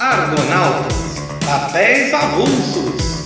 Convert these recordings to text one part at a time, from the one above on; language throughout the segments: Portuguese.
Argonautas, papéis avulsos.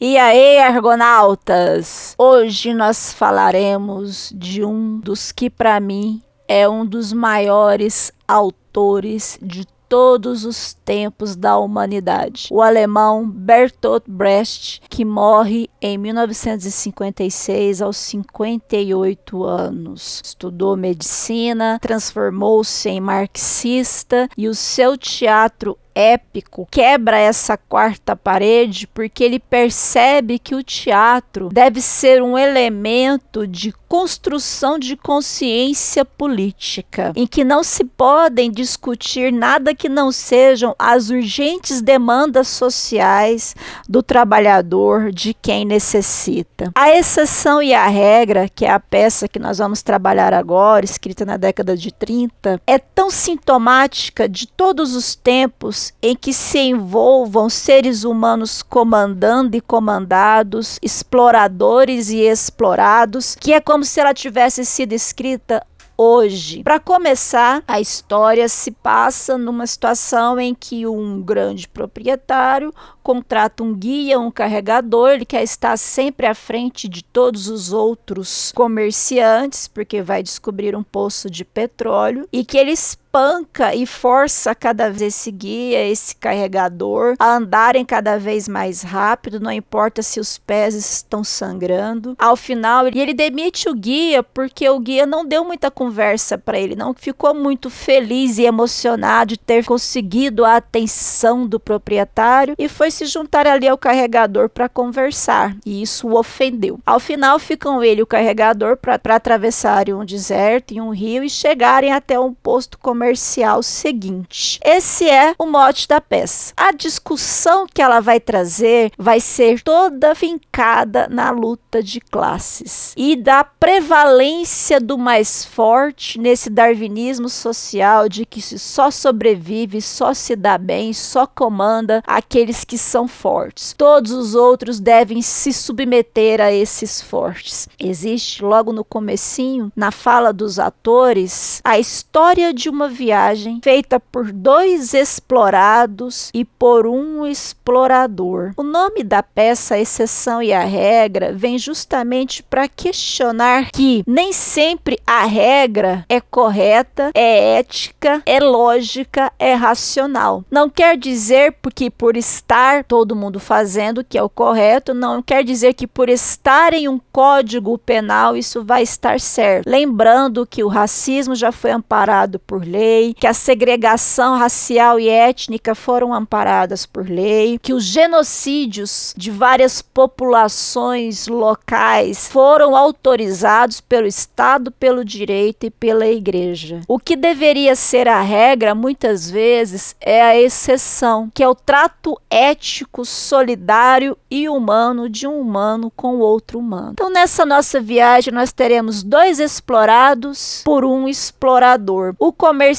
E aí, argonautas? Hoje nós falaremos de um dos que para mim é um dos maiores autores de todos os tempos da humanidade. O alemão Bertolt Brecht, que morre em 1956 aos 58 anos. Estudou medicina, transformou-se em marxista e o seu teatro épico quebra essa quarta parede porque ele percebe que o teatro deve ser um elemento de construção de consciência política, em que não se podem discutir nada que não sejam as urgentes demandas sociais do trabalhador, de quem necessita. A exceção e a regra, que é a peça que nós vamos trabalhar agora, escrita na década de 30, é tão sintomática de todos os tempos em que se envolvam seres humanos comandando e comandados, exploradores e explorados, que é como se ela tivesse sido escrita hoje. Para começar, a história se passa numa situação em que um grande proprietário contrata um guia, um carregador, ele quer estar sempre à frente de todos os outros comerciantes, porque vai descobrir um poço de petróleo, e que ele espanca e força cada vez esse guia, esse carregador, a andarem cada vez mais rápido, não importa se os pés estão sangrando. Ao final, ele demite o guia porque o guia não deu muita conversa para ele, não ficou muito feliz e emocionado de ter conseguido a atenção do proprietário e foi se juntar ali ao carregador para conversar, e isso o ofendeu. Ao final, ficam ele e o carregador para atravessarem um deserto e um rio e chegarem até um posto comercial seguinte. Esse é o mote da peça. A discussão que ela vai trazer vai ser toda fincada na luta de classes e da prevalência do mais forte nesse darwinismo social de que se só sobrevive, só se dá bem, só comanda aqueles que são fortes. Todos os outros devem se submeter a esses fortes. Existe logo no comecinho, na fala dos atores, a história de uma viagem feita por dois explorados e por um explorador. O nome da peça, a exceção e a regra, vem justamente para questionar que nem sempre a regra é correta, é ética, é lógica, é racional. Não quer dizer porque por estar todo mundo fazendo, que é o correto, não quer dizer que por estar em um código penal isso vai estar certo. Lembrando que o racismo já foi amparado por lei, que a segregação racial e étnica foram amparadas por lei, que os genocídios de várias populações locais foram autorizados pelo Estado, pelo direito e pela igreja. O que deveria ser a regra, muitas vezes, é a exceção, que é o trato ético ético, solidário e humano de um humano com outro humano. Então, nessa nossa viagem, nós teremos dois explorados por um explorador. O comerciante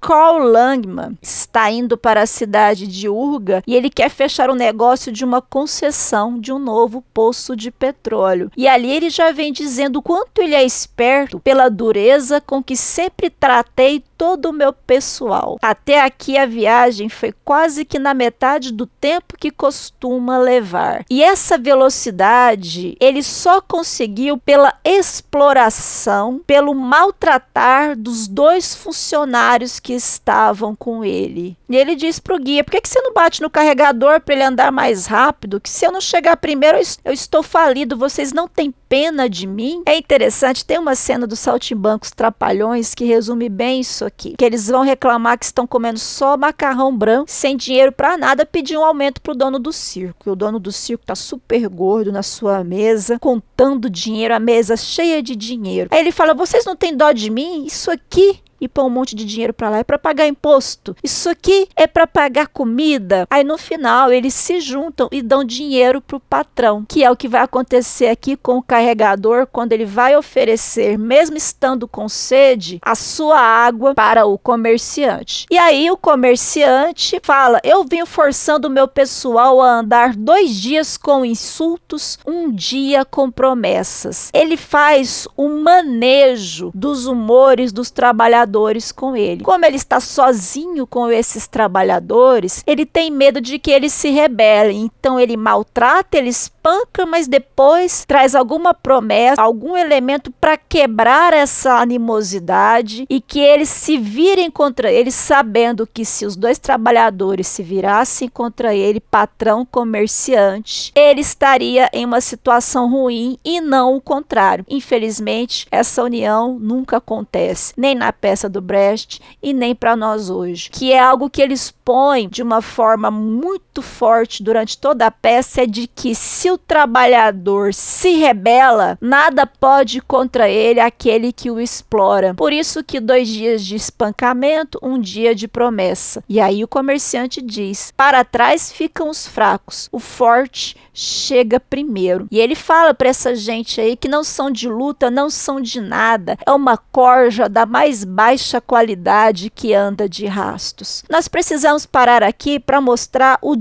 Carl Langman está indo para a cidade de Urga e ele quer fechar o negócio de uma concessão de um novo poço de petróleo. E ali ele já vem dizendo o quanto ele é esperto pela dureza com que sempre tratei todo o meu pessoal. Até aqui a viagem foi quase que na metade do tempo que costuma levar. E essa velocidade ele só conseguiu pela exploração, pelo maltratar dos dois funcionários que estavam com ele. E ele diz pro guia: por que, que você não bate no carregador para ele andar mais rápido? Que se eu não chegar primeiro, eu estou falido. Vocês não têm pena de mim? É interessante, tem uma cena dos saltimbancos trapalhões que resume bem isso aqui. Que eles vão reclamar que estão comendo só macarrão branco, sem dinheiro para nada, pedir um aumento pro dono do circo. E o dono do circo tá super gordo na sua mesa, contando dinheiro, a mesa cheia de dinheiro. Aí ele fala: vocês não têm dó de mim? Isso aqui e pôr um monte de dinheiro para lá. É para pagar imposto. Isso aqui é para pagar comida. Aí no final eles se juntam e dão dinheiro para o patrão, que é o que vai acontecer aqui com o carregador quando ele vai oferecer, mesmo estando com sede, a sua água para o comerciante. E aí o comerciante fala: Eu vim forçando o meu pessoal a andar dois dias com insultos, um dia com promessas. Ele faz o manejo dos humores dos trabalhadores trabalhadores com ele. Como ele está sozinho com esses trabalhadores, ele tem medo de que eles se rebelem. Então ele maltrata, ele espanca, mas depois traz alguma promessa, algum elemento para quebrar essa animosidade e que eles se virem contra ele, sabendo que se os dois trabalhadores se virassem contra ele, patrão comerciante, ele estaria em uma situação ruim e não o contrário. Infelizmente, essa união nunca acontece, nem na peça do Brecht e nem para nós hoje, que é algo que eles põem de uma forma muito forte durante toda a peça é de que se o trabalhador se rebela, nada pode contra ele aquele que o explora. Por isso que dois dias de espancamento, um dia de promessa. E aí o comerciante diz: para trás ficam os fracos, o forte chega primeiro. E ele fala para essa gente aí que não são de luta, não são de nada, é uma corja da mais baixa qualidade que anda de rastos. Nós precisamos parar aqui para mostrar o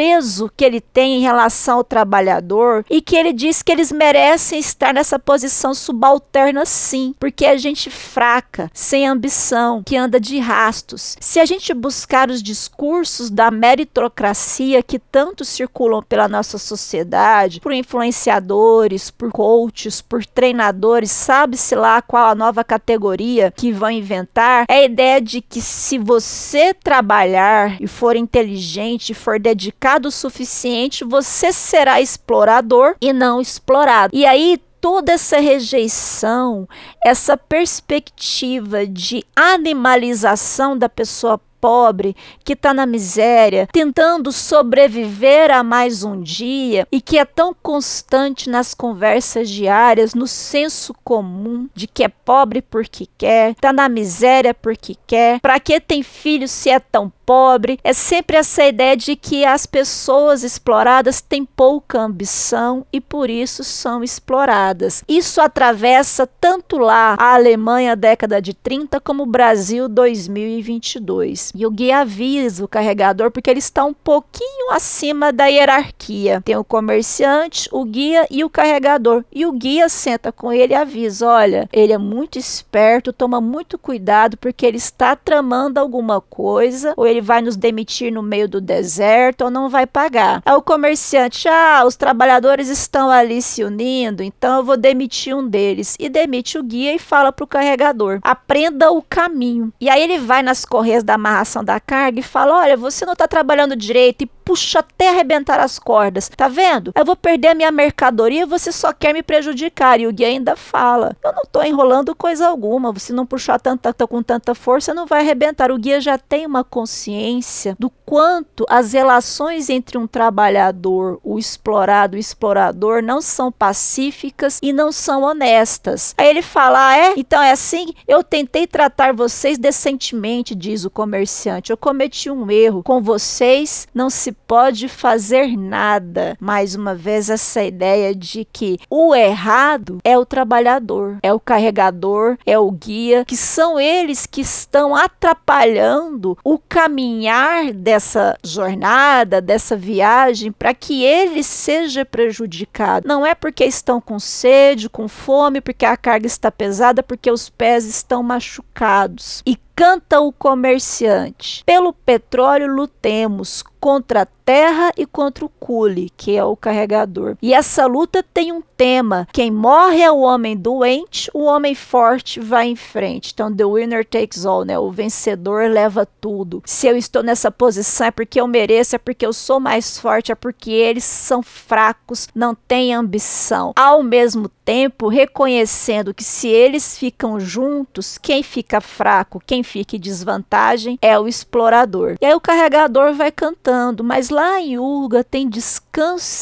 desprezo que ele tem em relação ao trabalhador e que ele diz que eles merecem estar nessa posição subalterna sim, porque é gente fraca, sem ambição, que anda de rastos. Se a gente buscar os discursos da meritocracia que tanto circulam pela nossa sociedade, por influenciadores, por coaches, por treinadores, sabe-se lá qual a nova categoria que vão inventar, é a ideia de que se você trabalhar e for inteligente, for dedicado o suficiente, você será explorador e não explorado. E aí toda essa rejeição, essa perspectiva de animalização da pessoa pobre, que está na miséria, tentando sobreviver a mais um dia e que é tão constante nas conversas diárias, no senso comum de que é pobre porque quer, está na miséria porque quer, para que tem filho se é tão pobre. É sempre essa ideia de que as pessoas exploradas têm pouca ambição e por isso são exploradas. Isso atravessa tanto lá a Alemanha década de 30 como o Brasil 2022. E o guia avisa o carregador porque ele está um pouquinho acima da hierarquia. Tem o comerciante, o guia e o carregador. E o guia senta com ele e avisa: olha, ele é muito esperto, toma muito cuidado porque ele está tramando alguma coisa ou ele vai nos demitir no meio do deserto ou não vai pagar. É o comerciante, ah, os trabalhadores estão ali se unindo, então eu vou demitir um deles. E demite o guia e fala para o carregador: aprenda o caminho. E aí ele vai nas correias da amarração da carga e fala: olha, você não está trabalhando direito e puxa até arrebentar as cordas. Tá vendo? Eu vou perder a minha mercadoria você só quer me prejudicar. E o guia ainda fala: Eu não tô enrolando coisa alguma. Se não puxar tanta, com tanta força, não vai arrebentar. O guia já tem uma consciência do quanto as relações entre um trabalhador, o explorado, o explorador, não são pacíficas e não são honestas. Aí ele fala: ah, é? Então é assim? Eu tentei tratar vocês decentemente, diz o comerciante. Eu cometi um erro. Com vocês não se pode fazer nada. Mais uma vez, essa ideia de que o errado é o trabalhador, é o carregador, é o guia, que são eles que estão atrapalhando o caminhar dessa jornada, dessa viagem, para que ele seja prejudicado. Não é porque estão com sede, com fome, porque a carga está pesada, porque os pés estão machucados. E canta o comerciante: Pelo petróleo lutemos contra terra e contra o cule, que é o carregador. E essa luta tem um tema: quem morre é o homem doente, o homem forte vai em frente. Então, the winner takes all, né? O vencedor leva tudo. Se eu estou nessa posição é porque eu mereço, é porque eu sou mais forte, é porque eles são fracos, não têm ambição. Ao mesmo tempo, reconhecendo que se eles ficam juntos, quem fica fraco, quem fica em desvantagem é o explorador. E aí o carregador vai cantando, mas lá em Urga tem descanso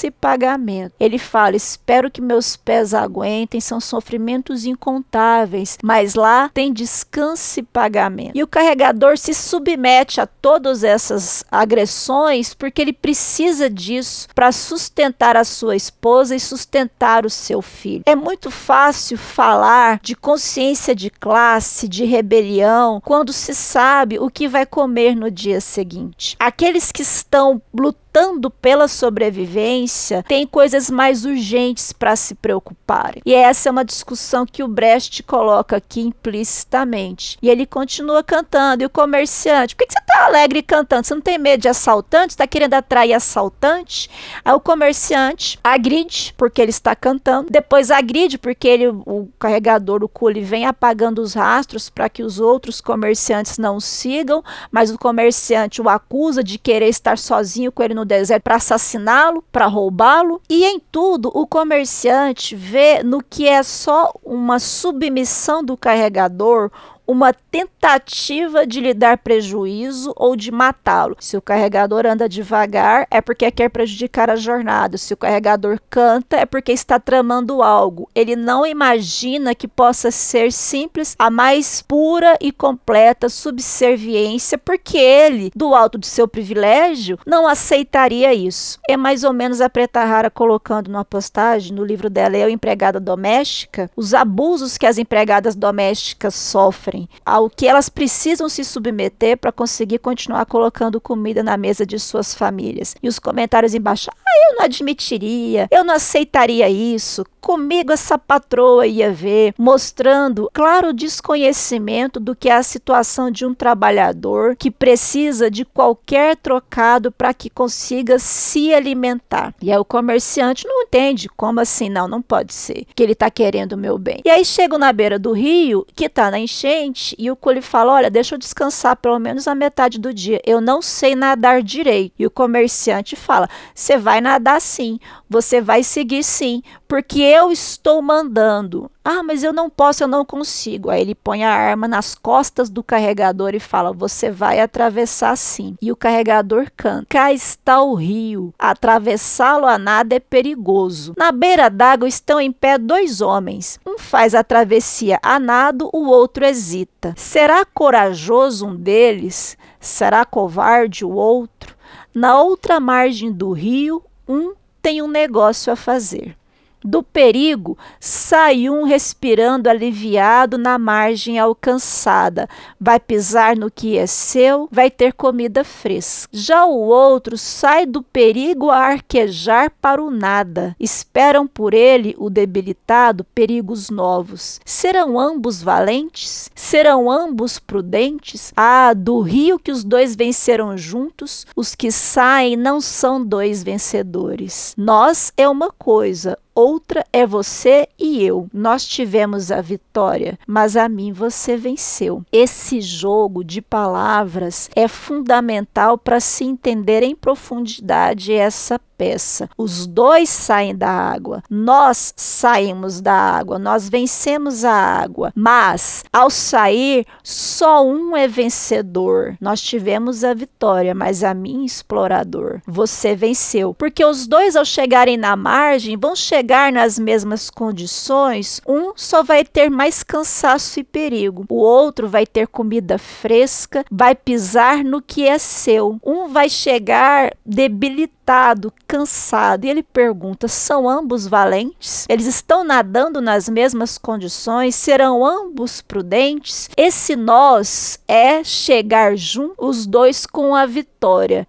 e pagamento. Ele fala: Espero que meus pés aguentem, são sofrimentos incontáveis, mas lá tem descanso e pagamento. E o carregador se submete a todas essas agressões porque ele precisa disso para sustentar a sua esposa e sustentar o seu filho. É muito fácil falar de consciência de classe, de rebelião, quando se sabe o que vai comer no dia seguinte. Aqueles que estão lutando lutando pela sobrevivência têm coisas mais urgentes para se preocuparem. E essa é uma discussão que o Brecht coloca aqui implicitamente. E ele continua cantando. E o comerciante, por que, você está alegre cantando? Você não tem medo de assaltante? Está querendo atrair assaltante? Aí o comerciante agride, porque ele está cantando. Depois agride, porque ele, o carregador, o cule, vem apagando os rastros para que os outros comerciantes não sigam. Mas o comerciante o acusa de querer estar sozinho com ele no deserto para assassiná-lo, para roubá-lo. E em tudo, o comerciante vê no que é só uma submissão do carregador uma tentativa de lhe dar prejuízo ou de matá-lo. Se o carregador anda devagar, é porque quer prejudicar a jornada. Se o carregador canta, é porque está tramando algo. Ele não imagina que possa ser simples a mais pura e completa subserviência, porque ele, do alto de seu privilégio, não aceitaria isso. É mais ou menos a Preta Rara colocando numa postagem no livro dela, Eu Empregada Doméstica, os abusos que as empregadas domésticas sofrem ao que elas precisam se submeter para conseguir continuar colocando comida na mesa de suas famílias. E os comentários embaixo: ah, eu não admitiria, eu não aceitaria isso, comigo essa patroa ia ver, mostrando claro desconhecimento do que é a situação de um trabalhador que precisa de qualquer trocado para que consiga se alimentar. E aí o comerciante não entende como assim, não, não pode ser, que ele está querendo o meu bem. E aí chego na beira do rio, que está na enchente, e o cole fala: Olha, deixa eu descansar pelo menos a metade do dia. Eu não sei nadar direito. E o comerciante fala: Você vai nadar sim, você vai seguir sim, porque eu estou mandando. Ah, mas eu não posso, eu não consigo. Aí ele põe a arma nas costas do carregador e fala: Você vai atravessar sim. E o carregador canta: Cá está o rio. Atravessá-lo a nada é perigoso. Na beira d'água estão em pé dois homens. Um faz a travessia a nado, o outro hesita. Será corajoso um deles? Será covarde o outro? Na outra margem do rio, um tem um negócio a fazer. Do perigo, sai um respirando aliviado na margem alcançada. Vai pisar no que é seu, vai ter comida fresca. Já o outro sai do perigo a arquejar para o nada. Esperam por ele, o debilitado, perigos novos. Serão ambos valentes? Serão ambos prudentes? Ah, do rio que os dois venceram juntos, os que saem não são dois vencedores. Nós é uma coisa, outra é você e eu. Nós tivemos a vitória, mas a mim você venceu. Esse jogo de palavras é fundamental para se entender em profundidade essa peça. Os dois saem da água, nós saímos da água, nós vencemos a água, mas ao sair, só um é vencedor. Nós tivemos a vitória, mas a mim, explorador, você venceu. Porque os dois, ao chegarem na margem, vão chegar nas mesmas condições. Um só vai ter mais cansaço e perigo, o outro vai ter comida fresca, vai pisar no que é seu. Um vai chegar debilitado, cansado. E ele pergunta: são ambos valentes? Eles estão nadando nas mesmas condições? Serão ambos prudentes? Esse nós é chegar juntos, os dois com a vitória.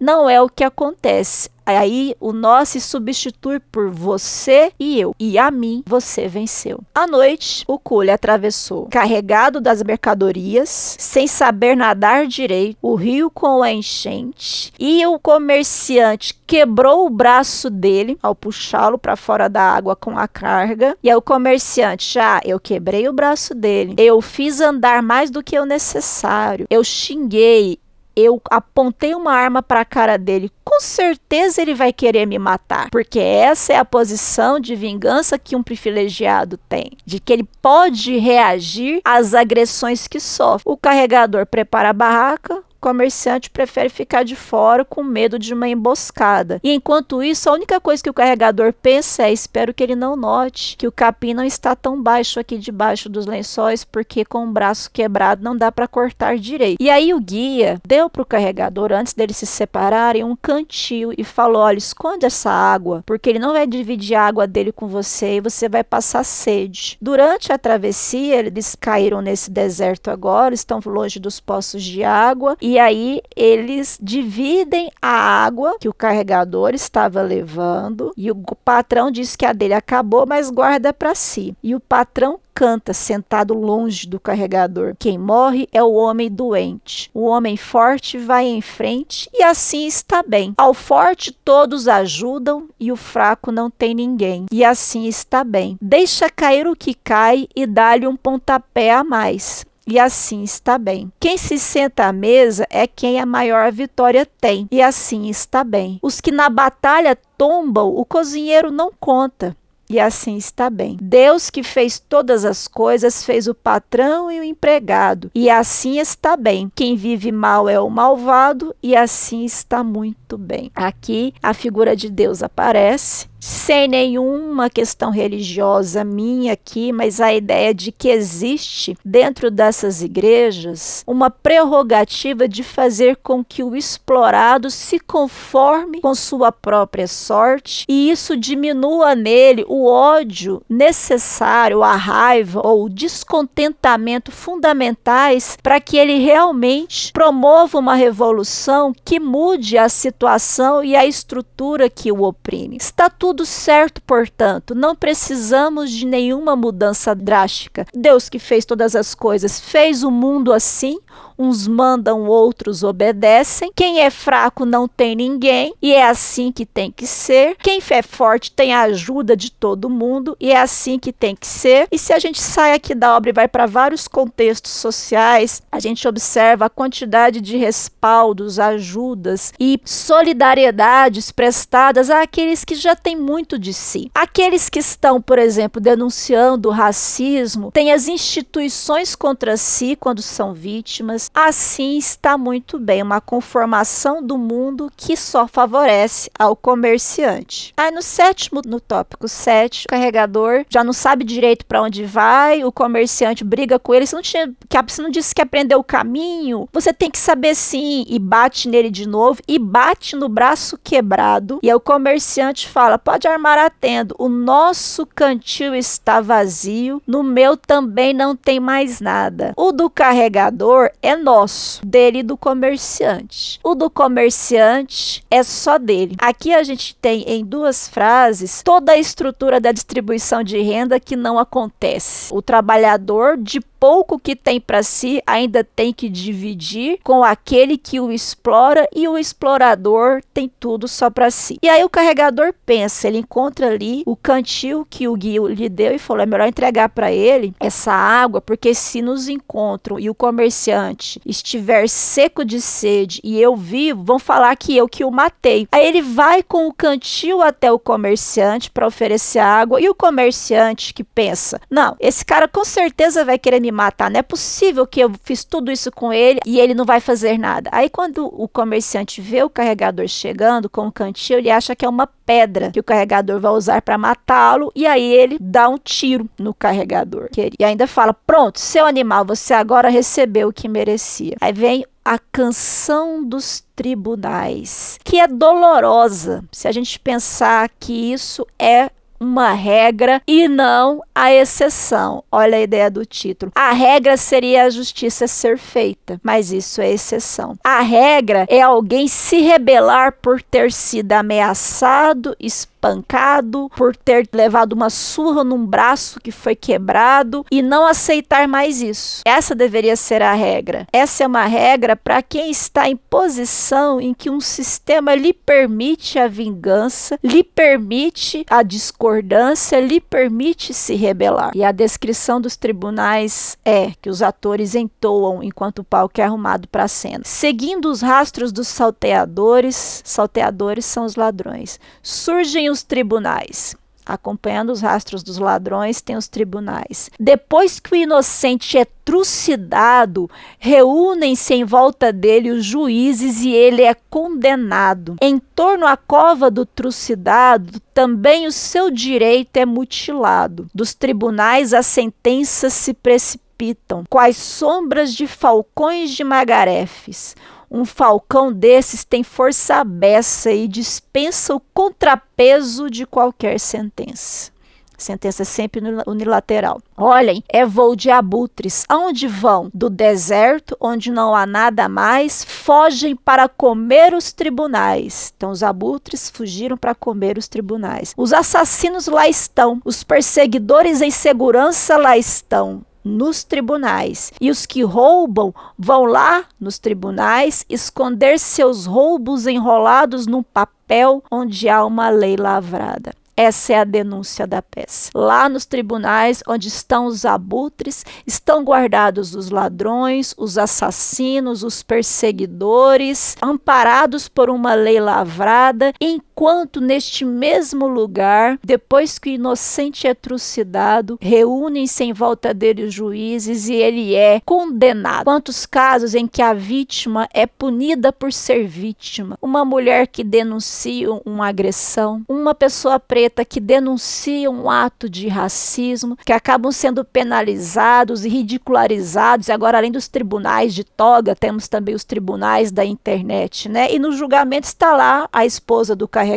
Não é o que acontece. Aí o nós se substitui por você e eu. E a mim você venceu. À noite, o Cule atravessou, carregado das mercadorias, sem saber nadar direito, o rio com a enchente. E o comerciante quebrou o braço dele ao puxá-lo para fora da água com a carga. E aí o comerciante, já, ah, eu quebrei o braço dele. Eu fiz andar mais do que o necessário. Eu xinguei, eu apontei uma arma para a cara dele, com certeza ele vai querer me matar, porque essa é a posição de vingança que um privilegiado tem, de que ele pode reagir às agressões que sofre. O carregador prepara a barraca, comerciante prefere ficar de fora com medo de uma emboscada. E enquanto isso, a única coisa que o carregador pensa é: espero que ele não note que o capim não está tão baixo aqui debaixo dos lençóis, porque com o braço quebrado não dá para cortar direito. E aí o guia deu para o carregador, antes deles se separarem, um cantil e falou: olha, esconde essa água, porque ele não vai dividir a água dele com você e você vai passar sede. Durante a travessia, eles caíram nesse deserto agora, estão longe dos poços de água e E aí eles dividem a água que o carregador estava levando e o patrão diz que a dele acabou, mas guarda para si. E o patrão canta sentado longe do carregador. Quem morre é o homem doente. O homem forte vai em frente e assim está bem. Ao forte todos ajudam e o fraco não tem ninguém. E assim está bem. Deixa cair o que cai e dá-lhe um pontapé a mais e assim está bem. Quem se senta à mesa é quem a maior vitória tem, e assim está bem. Os que na batalha tombam, o cozinheiro não conta e assim está bem. Deus que fez todas as coisas, fez o patrão e o empregado, e assim está bem. Quem vive mal é o malvado, e assim está muito bem. Aqui a figura de Deus aparece sem nenhuma questão religiosa minha aqui, mas a ideia de que existe dentro dessas igrejas uma prerrogativa de fazer com que o explorado se conforme com sua própria sorte e isso diminua nele o ódio necessário, a raiva ou o descontentamento fundamentais para que ele realmente promova uma revolução que mude a situação e a estrutura que o oprime. Está tudo certo, portanto, não precisamos de nenhuma mudança drástica. Deus que fez todas as coisas fez o mundo assim, uns mandam, outros obedecem. Quem é fraco não tem ninguém, e é assim que tem que ser. Quem é forte tem a ajuda de todo mundo, e é assim que tem que ser. E se a gente sai aqui da obra e vai para vários contextos sociais, a gente observa a quantidade de respaldos, ajudas e solidariedades prestadas àqueles que já têm muito de si. Aqueles que estão, por exemplo, denunciando o racismo, têm as instituições contra si quando são vítimas, Assim está muito bem, uma conformação do mundo que só favorece ao comerciante. Aí no sétimo, no tópico 7, o carregador já não sabe direito para onde vai, o comerciante briga com ele, você não, tinha, você não disse que aprendeu o caminho, você tem que saber sim, e bate nele de novo, e bate no braço quebrado, e aí o comerciante fala, pode armar a tenda, o nosso cantil está vazio, no meu também não tem mais nada. O do carregador é nosso, dele do comerciante. O do comerciante é só dele. Aqui a gente tem em duas frases toda a estrutura da distribuição de renda que não acontece. O trabalhador de pouco que tem para si ainda tem que dividir com aquele que o explora e o explorador tem tudo só para si. E aí o carregador pensa, ele encontra ali o cantil que o guia lhe deu e falou: é melhor entregar para ele essa água, porque se nos encontram e o comerciante estiver seco de sede e eu vivo, vão falar que eu que o matei. Aí ele vai com o cantil até o comerciante para oferecer água e o comerciante que pensa: não, esse cara com certeza vai querer me me matar. Não é possível que eu fiz tudo isso com ele e ele não vai fazer nada. Aí quando o comerciante vê o carregador chegando com o cantil, ele acha que é uma pedra que o carregador vai usar para matá-lo e aí ele dá um tiro no carregador. E ainda fala: "Pronto, seu animal, você agora recebeu o que merecia". Aí vem a canção dos tribunais, que é dolorosa. Se a gente pensar que isso é uma regra e não a exceção. Olha a ideia do título. A regra seria a justiça ser feita, mas isso é exceção. A regra é alguém se rebelar por ter sido ameaçado, espancado, por ter levado uma surra num braço que foi quebrado e não aceitar mais isso. Essa deveria ser a regra. Essa é uma regra para quem está em posição em que um sistema lhe permite a vingança, lhe permite a discordância, lhe permite se rebelar. E a descrição dos tribunais é que os atores entoam enquanto o palco é arrumado para a cena. Seguindo os rastros dos salteadores, salteadores são os ladrões, surgem os tribunais. Acompanhando os rastros dos ladrões, tem os tribunais. Depois que o inocente é trucidado, reúnem-se em volta dele os juízes e ele é condenado. Em torno à cova do trucidado, também o seu direito é mutilado. Dos tribunais, as sentenças se precipitam, quais sombras de falcões de magarefes. Um falcão desses tem força beça e dispensa o contrapeso de qualquer sentença. Sentença sempre unilateral. Olhem, é voo de abutres. Aonde vão? Do deserto, onde não há nada mais, fogem para comer os tribunais. Então, os abutres fugiram para comer os tribunais. Os assassinos lá estão, os perseguidores em segurança lá estão nos tribunais. E os que roubam vão lá nos tribunais esconder seus roubos enrolados num papel onde há uma lei lavrada. Essa é a denúncia da peça. Lá nos tribunais, onde estão os abutres, estão guardados os ladrões, os assassinos, os perseguidores, amparados por uma lei lavrada, enquanto neste mesmo lugar, depois que o inocente é trucidado, reúnem-se em volta dele os juízes e ele é condenado. Quantos casos em que a vítima é punida por ser vítima? Uma mulher que denuncia uma agressão, uma pessoa preta que denunciam um ato de racismo, que acabam sendo penalizados e ridicularizados. E agora, além dos tribunais de toga, temos também os tribunais da internet, né? E no julgamento está lá a esposa do carregador,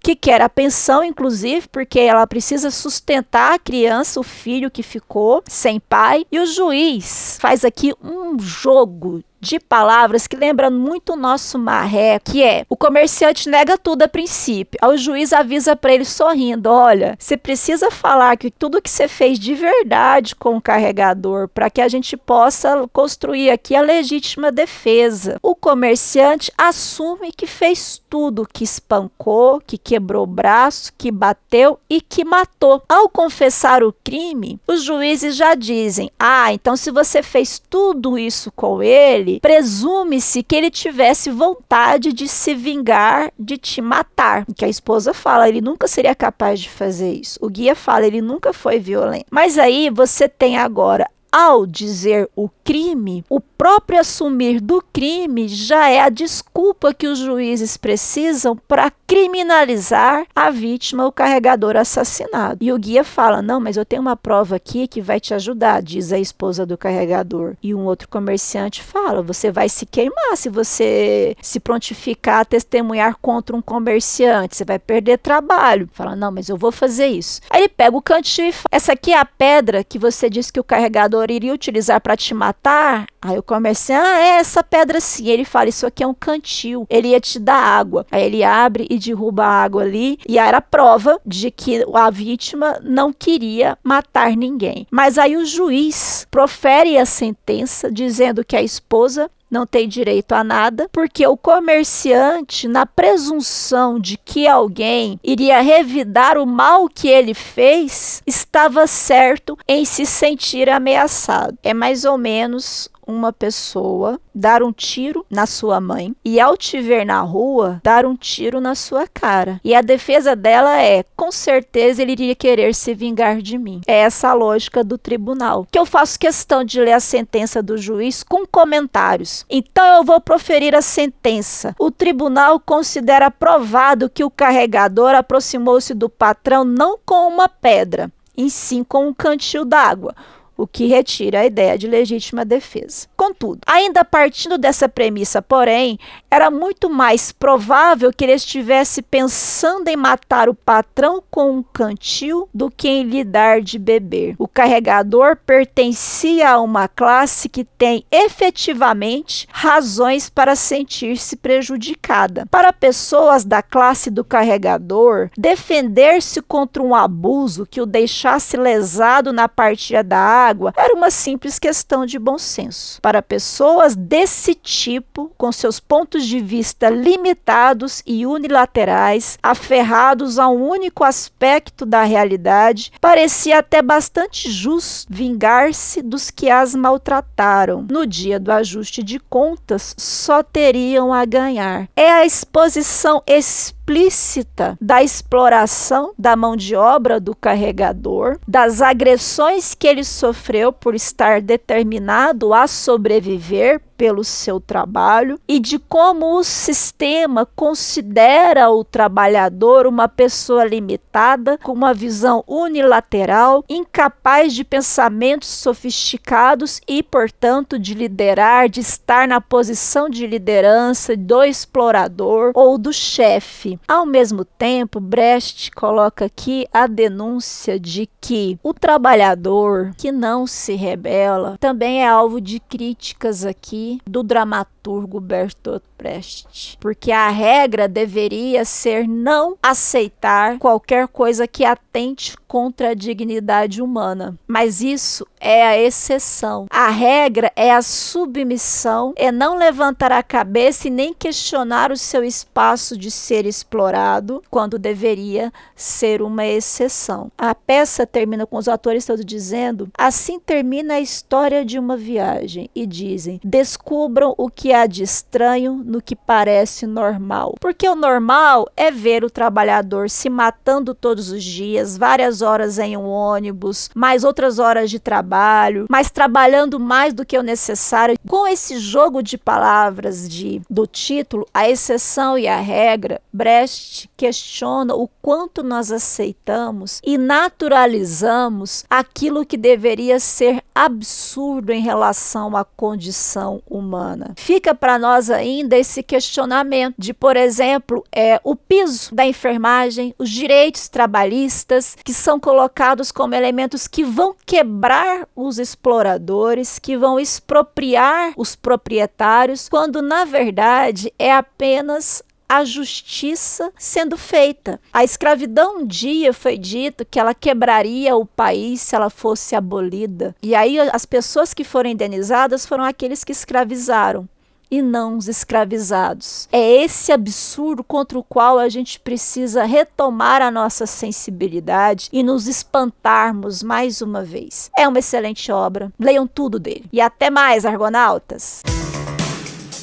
que quer a pensão, inclusive, porque ela precisa sustentar a criança, o filho que ficou sem pai. E o juiz faz aqui um jogo de palavras que lembra muito o nosso marré, que é o comerciante nega tudo a princípio. Aí o juiz avisa para ele sorrindo: olha, você precisa falar que tudo que você fez de verdade com o carregador para que a gente possa construir aqui a legítima defesa. O comerciante assume que fez tudo, que espancou, que quebrou o braço, que bateu e que matou. Ao confessar o crime, os juízes já dizem: ah, então se você fez tudo isso com ele, presume-se que ele tivesse vontade de se vingar, de te matar. Que a esposa fala, ele nunca seria capaz de fazer isso. O guia fala, ele nunca foi violento. Mas aí você tem agora ao dizer o crime, o próprio assumir do crime já é a desculpa que os juízes precisam para criminalizar a vítima, o carregador assassinado. E o guia fala: Não, mas eu tenho uma prova aqui que vai te ajudar, diz a esposa do carregador. E um outro comerciante fala: Você vai se queimar se você se prontificar a testemunhar contra um comerciante, você vai perder trabalho. Fala: Não, mas eu vou fazer isso. Aí ele pega o cantil e fala: Essa aqui é a pedra que você disse que o carregador iria utilizar para te matar? Aí o comerciante, ah, é essa pedra sim. Ele fala, isso aqui é um cantil. Ele ia te dar água. Aí ele abre e derruba a água ali. E era prova de que a vítima não queria matar ninguém. Mas aí o juiz profere a sentença dizendo que a esposa não tem direito a nada, porque o comerciante, na presunção de que alguém iria revidar o mal que ele fez, estava certo em se sentir ameaçado. É mais ou menos uma pessoa dar um tiro na sua mãe e, ao te ver na rua, dar um tiro na sua cara. E a defesa dela é: com certeza ele iria querer se vingar de mim. É essa a lógica do tribunal. Que eu faço questão de ler a sentença do juiz com comentários. Então eu vou proferir a sentença. O tribunal considera provado que o carregador aproximou-se do patrão não com uma pedra, e sim com um cantil d'água o que retira a ideia de legítima defesa. Contudo, ainda partindo dessa premissa, porém, era muito mais provável que ele estivesse pensando em matar o patrão com um cantil do que em lhe dar de beber. O carregador pertencia a uma classe que tem efetivamente razões para sentir-se prejudicada. Para pessoas da classe do carregador, defender-se contra um abuso que o deixasse lesado na partida da água era uma simples questão de bom senso. Para pessoas desse tipo, com seus pontos de vista limitados e unilaterais, aferrados a um único aspecto da realidade, parecia até bastante justo vingar-se dos que as maltrataram. No dia do ajuste de contas, só teriam a ganhar. É a exposição espiritual explícita da exploração da mão de obra do carregador, das agressões que ele sofreu por estar determinado a sobreviver pelo seu trabalho e de como o sistema considera o trabalhador uma pessoa limitada, com uma visão unilateral, incapaz de pensamentos sofisticados e, portanto, de liderar, de estar na posição de liderança do explorador ou do chefe. Ao mesmo tempo, Brecht coloca aqui a denúncia de que o trabalhador que não se rebela também é alvo de críticas aqui do dramaturgo Bertolt Brecht, porque a regra deveria ser não aceitar qualquer coisa que atente contra a dignidade humana. Mas isso é a exceção. A regra é a submissão, é não levantar a cabeça e nem questionar o seu espaço de ser explorado, quando deveria ser uma exceção. A peça termina com os atores todos dizendo: assim termina a história de uma viagem, e dizem: descubram o que há de estranho no que parece normal. Porque o normal é ver o trabalhador se matando todos os dias, várias horas em um ônibus, mais outras horas de trabalho, mas trabalhando mais do que o necessário. Com esse jogo de palavras de do título, a exceção e a regra, Brecht questiona o quanto nós aceitamos e naturalizamos aquilo que deveria ser absurdo em relação à condição humana. Fica para nós ainda esse questionamento de, por exemplo, é o piso da enfermagem, os direitos trabalhistas que são colocados como elementos que vão quebrar os exploradores, que vão expropriar os proprietários, quando na verdade é apenas a justiça sendo feita. A escravidão um dia foi dito que ela quebraria o país se ela fosse abolida. E aí as pessoas que foram indenizadas foram aqueles que escravizaram e não os escravizados. É esse absurdo contra o qual a gente precisa retomar a nossa sensibilidade e nos espantarmos mais uma vez. É uma excelente obra. Leiam tudo dele. E até mais, argonautas.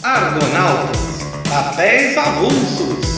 Argonautas, papéis avulsos.